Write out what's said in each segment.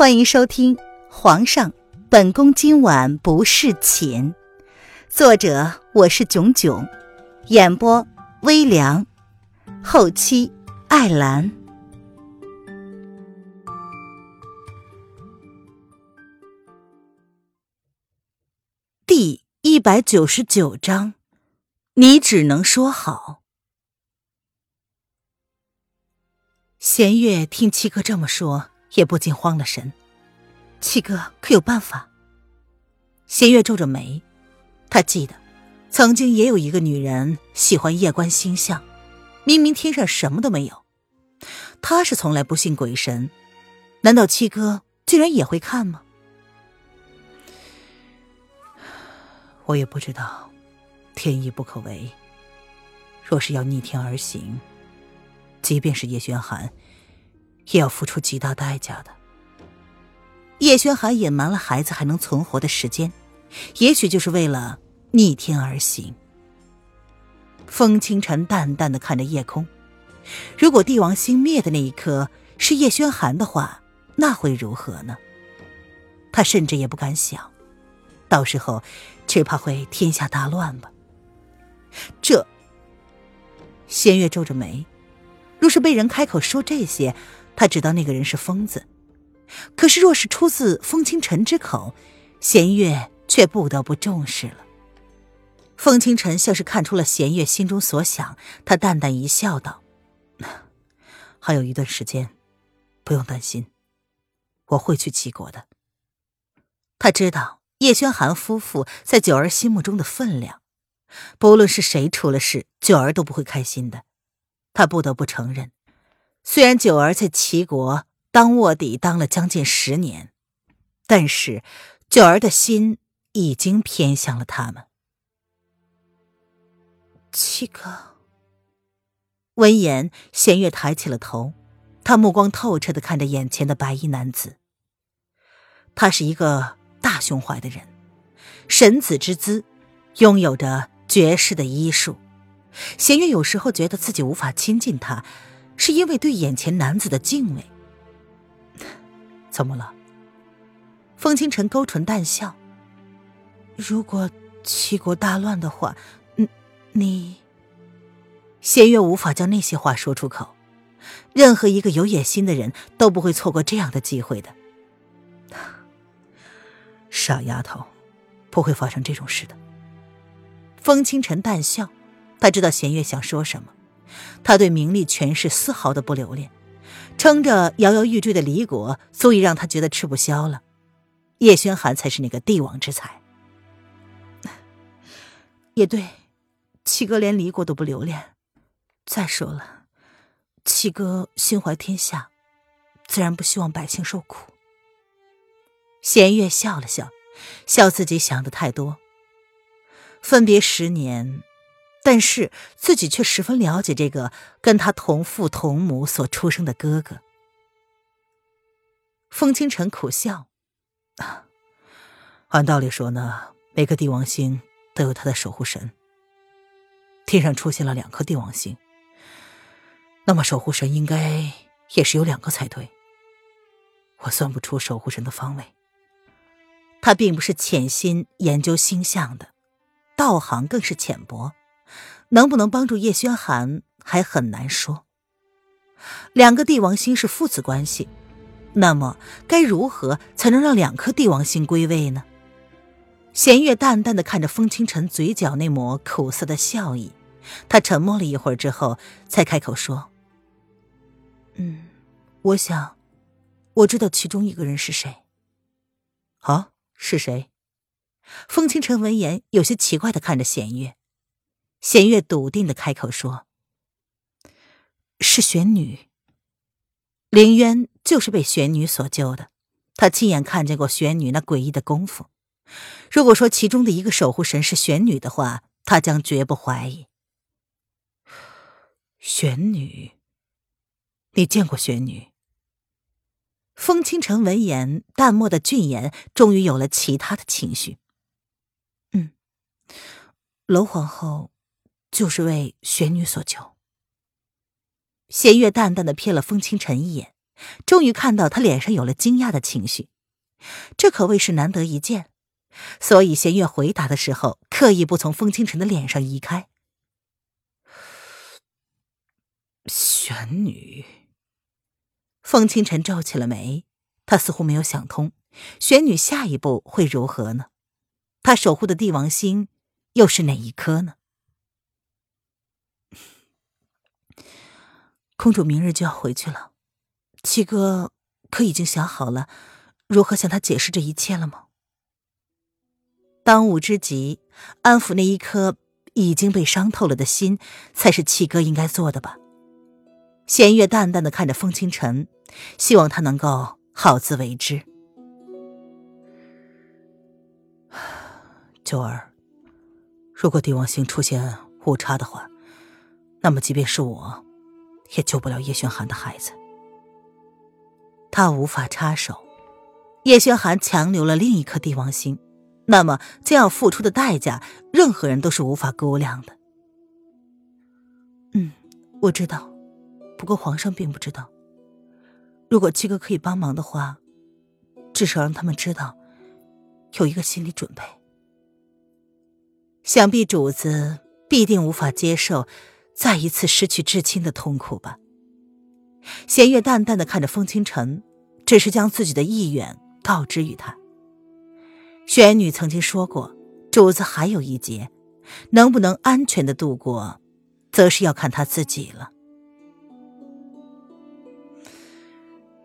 欢迎收听《皇上，本宫今晚不侍寝》，作者我是囧囧，演播微凉，后期艾兰。第一百九十九章，你只能说好。弦月听七哥这么说。也不禁慌了神，七哥可有办法？弦月皱着眉，他记得曾经也有一个女人喜欢夜观星象，明明天上什么都没有，他是从来不信鬼神，难道七哥居然也会看吗？我也不知道，天意不可违，若是要逆天而行，即便是叶玄寒。也要付出极大代价的。叶轩寒隐瞒了孩子还能存活的时间，也许就是为了逆天而行。风清晨淡淡的看着夜空，如果帝王星灭的那一刻是叶轩寒的话，那会如何呢？他甚至也不敢想，到时候只怕会天下大乱吧。这，仙月皱着眉，若是被人开口说这些。他知道那个人是疯子，可是若是出自风清晨之口，弦月却不得不重视了。风清晨像是看出了弦月心中所想，他淡淡一笑，道：“还有一段时间，不用担心，我会去齐国的。”他知道叶轩寒夫妇在九儿心目中的分量，不论是谁出了事，九儿都不会开心的。他不得不承认。虽然九儿在齐国当卧底当了将近十年，但是九儿的心已经偏向了他们。七哥。闻言，弦月抬起了头，他目光透彻的看着眼前的白衣男子。他是一个大胸怀的人，神子之姿，拥有着绝世的医术。弦月有时候觉得自己无法亲近他。是因为对眼前男子的敬畏。怎么了？风清晨勾唇淡笑。如果齐国大乱的话，嗯，你……弦月无法将那些话说出口。任何一个有野心的人都不会错过这样的机会的。傻丫头，不会发生这种事的。风清晨淡笑，他知道弦月想说什么。他对名利权势丝毫的不留恋，撑着摇摇欲坠的离国，足以让他觉得吃不消了。叶轩寒才是那个帝王之才。也对，七哥连离国都不留恋。再说了，七哥心怀天下，自然不希望百姓受苦。弦月笑了笑，笑自己想的太多。分别十年。但是自己却十分了解这个跟他同父同母所出生的哥哥。风清晨苦笑：“按道理说呢，每个帝王星都有他的守护神。天上出现了两颗帝王星，那么守护神应该也是有两个才对。我算不出守护神的方位。他并不是潜心研究星象的，道行更是浅薄。”能不能帮助叶轩寒还很难说。两个帝王星是父子关系，那么该如何才能让两颗帝王星归位呢？弦月淡淡的看着风清晨嘴角那抹苦涩的笑意，他沉默了一会儿之后，才开口说：“嗯，我想，我知道其中一个人是谁。”“啊，是谁？”风清晨闻言有些奇怪的看着弦月。弦月笃定的开口说：“是玄女。凌渊就是被玄女所救的，他亲眼看见过玄女那诡异的功夫。如果说其中的一个守护神是玄女的话，他将绝不怀疑。玄女，你见过玄女？”风清城闻言，淡漠的俊颜终于有了其他的情绪。嗯，楼皇后。就是为玄女所求。弦月淡淡的瞥了风清晨一眼，终于看到他脸上有了惊讶的情绪，这可谓是难得一见。所以弦月回答的时候，刻意不从风清晨的脸上移开。玄女，风清晨皱起了眉，他似乎没有想通，玄女下一步会如何呢？他守护的帝王星又是哪一颗呢？公主明日就要回去了，七哥可已经想好了如何向她解释这一切了吗？当务之急，安抚那一颗已经被伤透了的心，才是七哥应该做的吧。弦月淡淡的看着风清晨，希望他能够好自为之。九儿，如果帝王星出现误差的话，那么即便是我，也救不了叶轩寒的孩子。他无法插手，叶轩寒强留了另一颗帝王星，那么将要付出的代价，任何人都是无法估量的。嗯，我知道，不过皇上并不知道。如果七哥可以帮忙的话，至少让他们知道，有一个心理准备。想必主子必定无法接受再一次失去至亲的痛苦吧。弦月淡淡的看着风清晨，只是将自己的意愿告知于他。玄女曾经说过，主子还有一劫，能不能安全的度过，则是要看他自己了。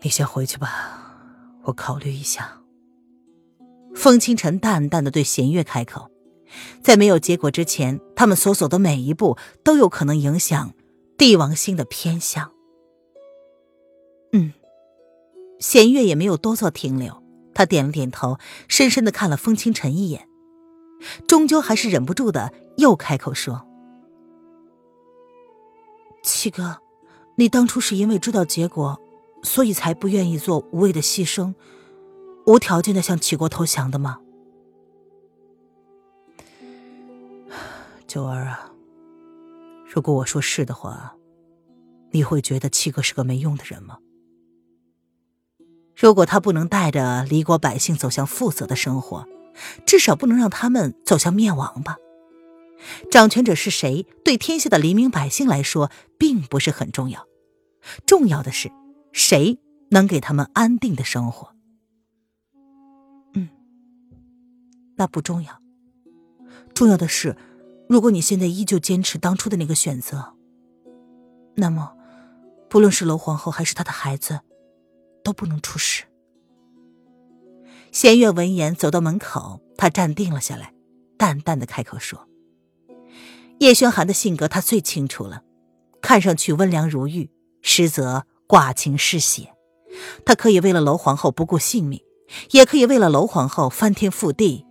你先回去吧，我考虑一下。风清晨淡淡的对弦月开口。在没有结果之前，他们所走的每一步都有可能影响帝王星的偏向。嗯，弦月也没有多做停留，他点了点头，深深的看了风清晨一眼，终究还是忍不住的又开口说：“七哥，你当初是因为知道结果，所以才不愿意做无谓的牺牲，无条件的向齐国投降的吗？”九儿啊，如果我说是的话，你会觉得七哥是个没用的人吗？如果他不能带着离国百姓走向富足的生活，至少不能让他们走向灭亡吧？掌权者是谁，对天下的黎民百姓来说并不是很重要，重要的是谁能给他们安定的生活。嗯，那不重要，重要的是。如果你现在依旧坚持当初的那个选择，那么，不论是楼皇后还是她的孩子，都不能出事。弦月闻言走到门口，他站定了下来，淡淡的开口说：“叶轩寒的性格他最清楚了，看上去温良如玉，实则寡情嗜血。他可以为了楼皇后不顾性命，也可以为了楼皇后翻天覆地，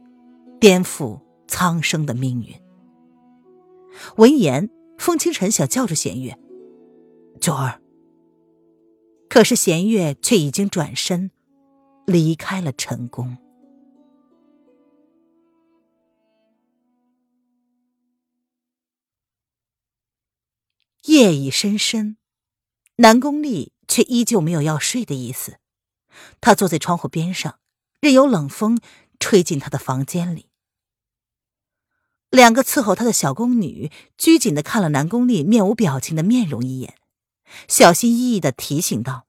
颠覆苍生的命运。”闻言，风清晨想叫住弦月，九儿。可是弦月却已经转身离开了陈宫。夜已深深，南宫丽却依旧没有要睡的意思。她坐在窗户边上，任由冷风吹进她的房间里。两个伺候他的小宫女拘谨的看了南宫丽面无表情的面容一眼，小心翼翼的提醒道：“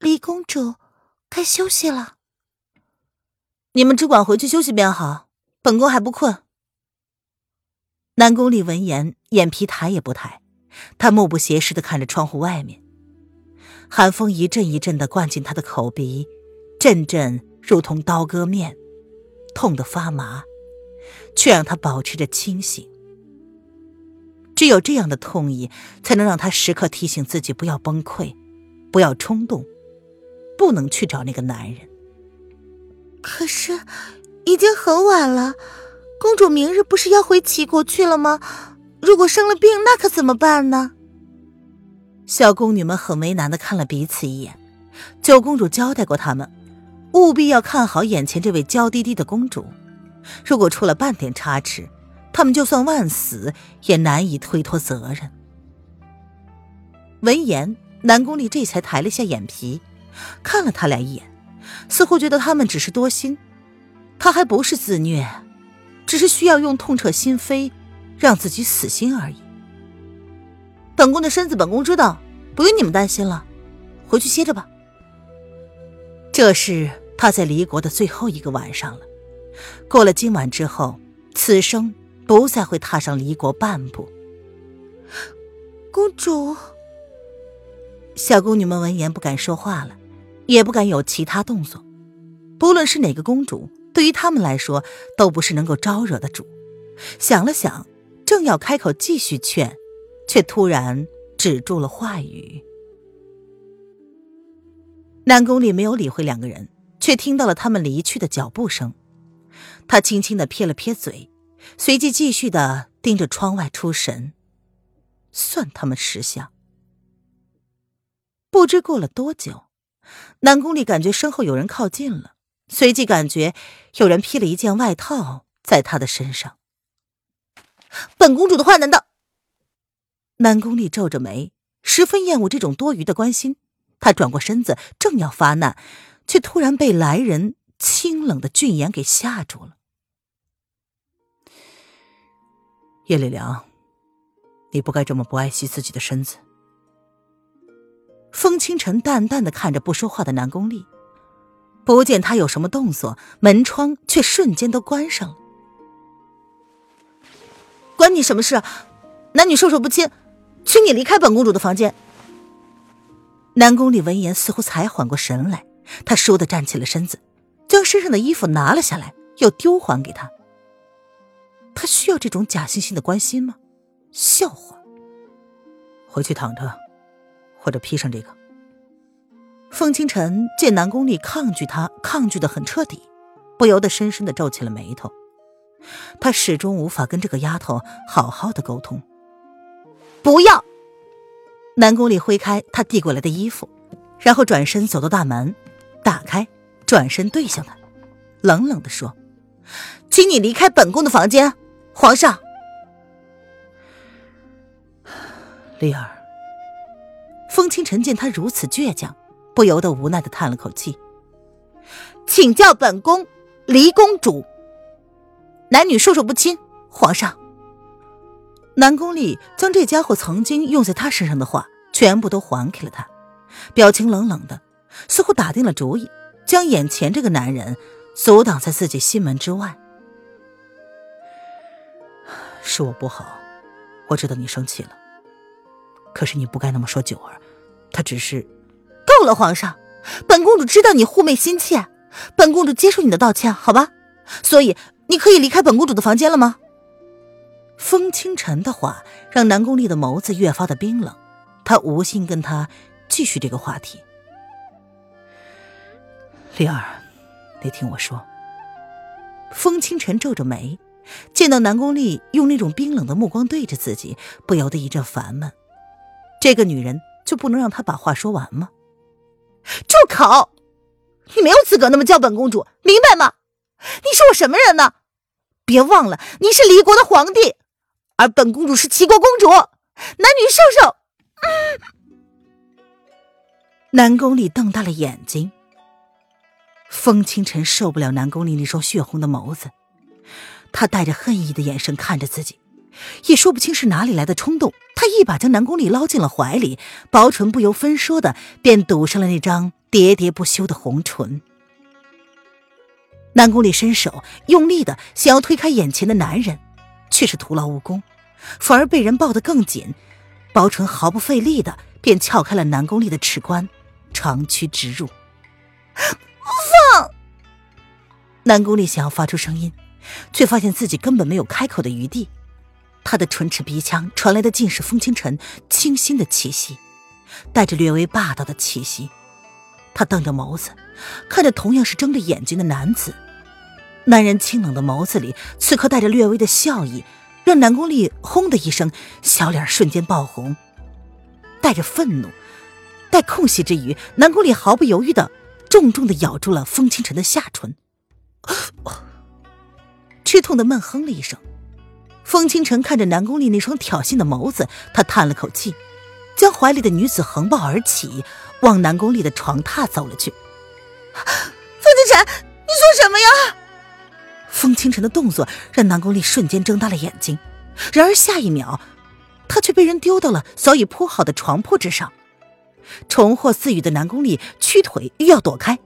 李公主，该休息了。你们只管回去休息便好，本宫还不困。”南宫丽闻言，眼皮抬也不抬，她目不斜视的看着窗户外面，寒风一阵一阵的灌进她的口鼻，阵阵如同刀割面，痛得发麻。却让他保持着清醒。只有这样的痛意，才能让他时刻提醒自己不要崩溃，不要冲动，不能去找那个男人。可是，已经很晚了，公主明日不是要回齐国去了吗？如果生了病，那可怎么办呢？小宫女们很为难的看了彼此一眼。九公主交代过他们，务必要看好眼前这位娇滴滴的公主。如果出了半点差池，他们就算万死也难以推脱责任。闻言，南宫丽这才抬了下眼皮，看了他俩一眼，似乎觉得他们只是多心。他还不是自虐，只是需要用痛彻心扉，让自己死心而已。本宫的身子，本宫知道，不用你们担心了，回去歇着吧。这是他在离国的最后一个晚上了。过了今晚之后，此生不再会踏上离国半步。公主。小宫女们闻言不敢说话了，也不敢有其他动作。不论是哪个公主，对于他们来说都不是能够招惹的主。想了想，正要开口继续劝，却突然止住了话语。南宫里没有理会两个人，却听到了他们离去的脚步声。他轻轻的撇了撇嘴，随即继续的盯着窗外出神。算他们识相。不知过了多久，南宫里感觉身后有人靠近了，随即感觉有人披了一件外套在他的身上。本公主的话难道？南宫里皱着眉，十分厌恶这种多余的关心。他转过身子，正要发难，却突然被来人清冷的俊颜给吓住了。叶丽良，你不该这么不爱惜自己的身子。风清晨淡淡的看着不说话的南宫丽，不见他有什么动作，门窗却瞬间都关上了。关你什么事？男女授受不亲，请你离开本公主的房间。南宫丽闻言似乎才缓过神来，他倏地站起了身子，将身上的衣服拿了下来，又丢还给他。他需要这种假惺惺的关心吗？笑话！回去躺着。或者披上这个。风清晨见南宫丽抗拒他，抗拒的很彻底，不由得深深的皱起了眉头。他始终无法跟这个丫头好好的沟通。不要！南宫丽挥开他递过来的衣服，然后转身走到大门，打开，转身对向他，冷冷的说：“请你离开本宫的房间，皇上。”丽儿。风清晨见他如此倔强，不由得无奈的叹了口气，请叫本宫离公主。男女授受不亲，皇上。南宫丽将这家伙曾经用在他身上的话全部都还给了他，表情冷冷的，似乎打定了主意，将眼前这个男人阻挡在自己心门之外。是我不好，我知道你生气了。可是你不该那么说九儿，她只是……够了，皇上，本公主知道你护妹心切，本公主接受你的道歉，好吧？所以你可以离开本公主的房间了吗？风清晨的话让南宫丽的眸子越发的冰冷，他无心跟他继续这个话题。丽儿，你听我说。风清晨皱着眉，见到南宫丽用那种冰冷的目光对着自己，不由得一阵烦闷。这个女人就不能让她把话说完吗？住口！你没有资格那么叫本公主，明白吗？你是我什么人呢？别忘了，你是离国的皇帝，而本公主是齐国公主，男女授受。南宫丽瞪大了眼睛。风清晨受不了南宫丽那双血红的眸子，他带着恨意的眼神看着自己。也说不清是哪里来的冲动，他一把将南宫丽捞进了怀里，薄唇不由分说的便堵上了那张喋喋不休的红唇。南宫丽伸手用力的想要推开眼前的男人，却是徒劳无功，反而被人抱得更紧，薄唇毫不费力的便撬开了南宫丽的齿关，长驱直入。放！南宫丽想要发出声音，却发现自己根本没有开口的余地。他的唇齿鼻腔传来的尽是风清晨清新的气息，带着略微霸道的气息。他瞪着眸子，看着同样是睁着眼睛的男子。男人清冷的眸子里，此刻带着略微的笑意，让南宫丽轰的一声，小脸瞬间爆红，带着愤怒，待空隙之余，南宫丽毫不犹豫的重重的咬住了风清晨的下唇，吃痛的闷哼了一声。风清晨看着南宫丽那双挑衅的眸子，他叹了口气，将怀里的女子横抱而起，往南宫丽的床榻走了去。风清晨，你说什么呀？风清晨的动作让南宫丽瞬间睁大了眼睛，然而下一秒，他却被人丢到了早已铺好的床铺之上。重获自愈的南宫丽屈腿欲要躲开，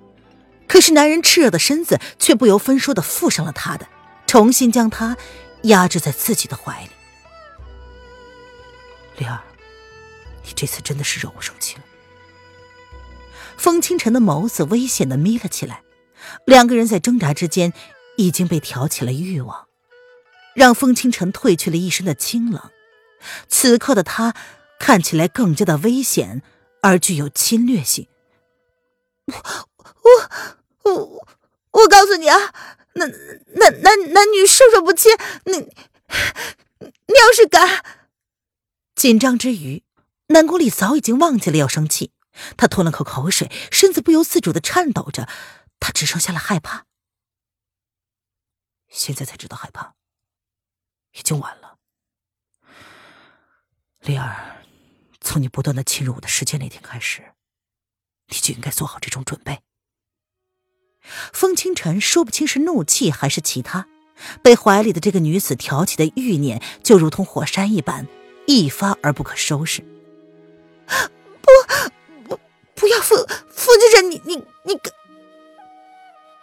可是男人炽热的身子却不由分说的附上了他的，重新将他压制在自己的怀里。丽儿，你这次真的是惹我生气了。风清晨的眸子危险的眯了起来，两个人在挣扎之间已经被挑起了欲望，让风清晨褪去了一身的清冷。此刻的他看起来更加的危险而具有侵略性。我我我我告诉你啊，男男男男女授受不亲，你你要是敢……紧张之余，南宫里早已经忘记了要生气。他吞了口口水，身子不由自主的颤抖着，他只剩下了害怕。现在才知道害怕，已经晚了。丽儿，从你不断的侵入我的世界那天开始，你就应该做好这种准备。风清晨说不清是怒气还是其他，被怀里的这个女子挑起的欲念就如同火山一般，一发而不可收拾。不。不不要，傅傅先生，你你你！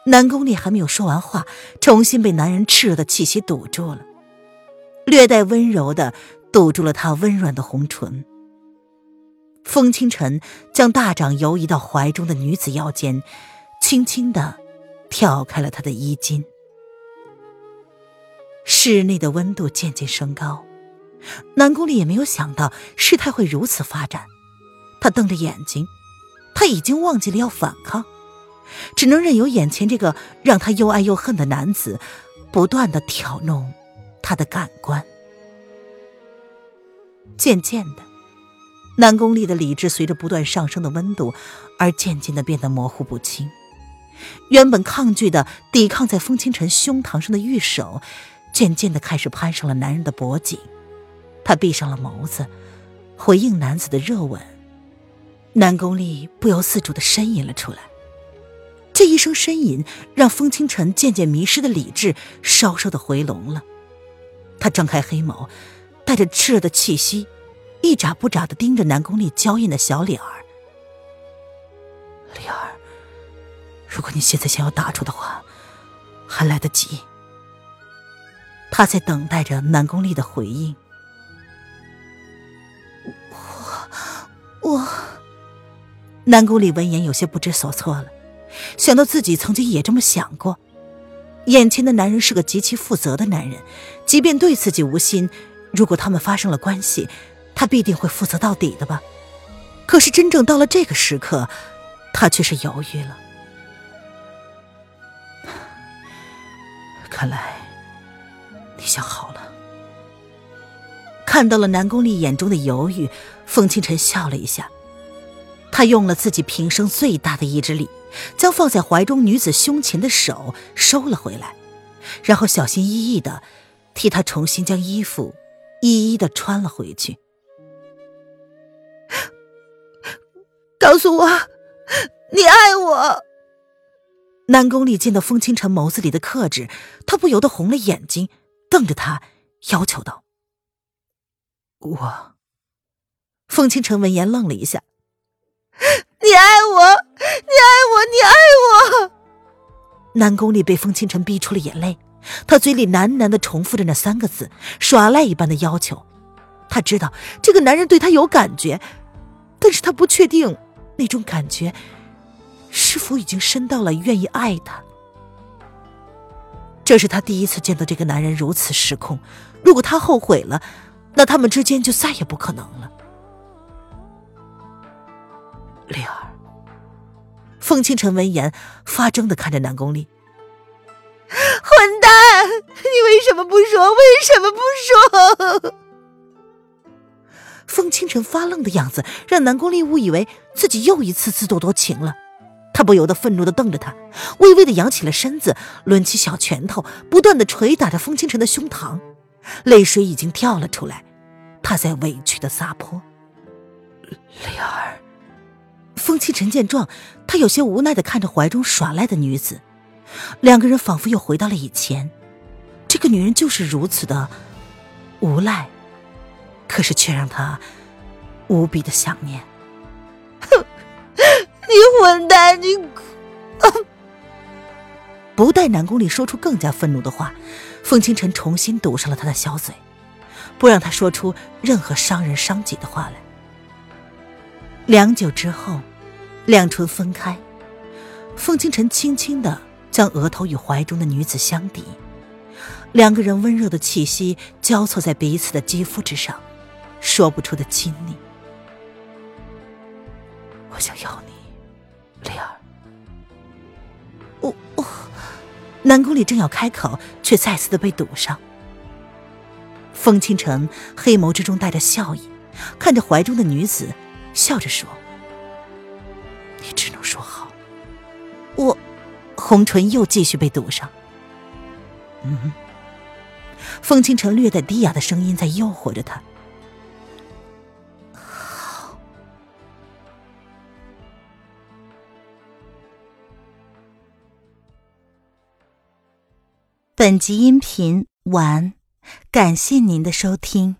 南宫烈还没有说完话，重新被男人炽热的气息堵住了，略带温柔的堵住了他温软的红唇。风清晨将大掌游移到怀中的女子腰间，轻轻的挑开了她的衣襟。室内的温度渐渐升高，南宫烈也没有想到事态会如此发展，他瞪着眼睛。他已经忘记了要反抗，只能任由眼前这个让他又爱又恨的男子不断的挑弄他的感官。渐渐的，南宫丽的理智随着不断上升的温度而渐渐的变得模糊不清。原本抗拒的抵抗在风清晨胸膛上的玉手，渐渐的开始攀上了男人的脖颈。他闭上了眸子，回应男子的热吻。南宫丽不由自主的呻吟了出来，这一声呻吟让风清晨渐渐迷失的理智稍稍的回笼了。他张开黑眸，带着炽热的气息，一眨不眨的盯着南宫丽娇艳的小脸儿。丽儿，如果你现在想要打住的话，还来得及。他在等待着南宫丽的回应。我我。南宫里闻言有些不知所措了，想到自己曾经也这么想过，眼前的男人是个极其负责的男人，即便对自己无心，如果他们发生了关系，他必定会负责到底的吧。可是真正到了这个时刻，他却是犹豫了。看来你想好了。看到了南宫丽眼中的犹豫，风清晨笑了一下。他用了自己平生最大的意志力，将放在怀中女子胸前的手收了回来，然后小心翼翼的替她重新将衣服一一的穿了回去。告诉我，你爱我。南宫丽见到风清晨眸子里的克制，他不由得红了眼睛，瞪着他，要求道：“我。”风清晨闻言愣了一下。你爱我，你爱我，你爱我！南宫里被风清晨逼出了眼泪，他嘴里喃喃的重复着那三个字，耍赖一般的要求。他知道这个男人对他有感觉，但是他不确定那种感觉是否已经深到了愿意爱他。这是他第一次见到这个男人如此失控。如果他后悔了，那他们之间就再也不可能了。丽儿，凤清晨闻言发怔的看着南宫丽。混蛋，你为什么不说？为什么不说？凤清晨发愣的样子让南宫丽误以为自己又一次自作多情了，他不由得愤怒的瞪着他，微微的扬起了身子，抡起小拳头，不断的捶打着风清晨的胸膛，泪水已经跳了出来，他在委屈的撒泼。丽儿。风清晨见状，他有些无奈的看着怀中耍赖的女子，两个人仿佛又回到了以前。这个女人就是如此的无赖，可是却让他无比的想念。哼，你混蛋！你，不待南宫里说出更加愤怒的话，凤清晨重新堵上了他的小嘴，不让他说出任何伤人伤己的话来。良久之后。两唇分开，凤清晨轻轻的将额头与怀中的女子相抵，两个人温热的气息交错在彼此的肌肤之上，说不出的亲昵。我想要你，丽儿。我我，南宫里正要开口，却再次的被堵上。风清晨黑眸之中带着笑意，看着怀中的女子，笑着说。你只能说好。我，红唇又继续被堵上。嗯，风清晨略带低哑的声音在诱惑着他。本集音频完，感谢您的收听。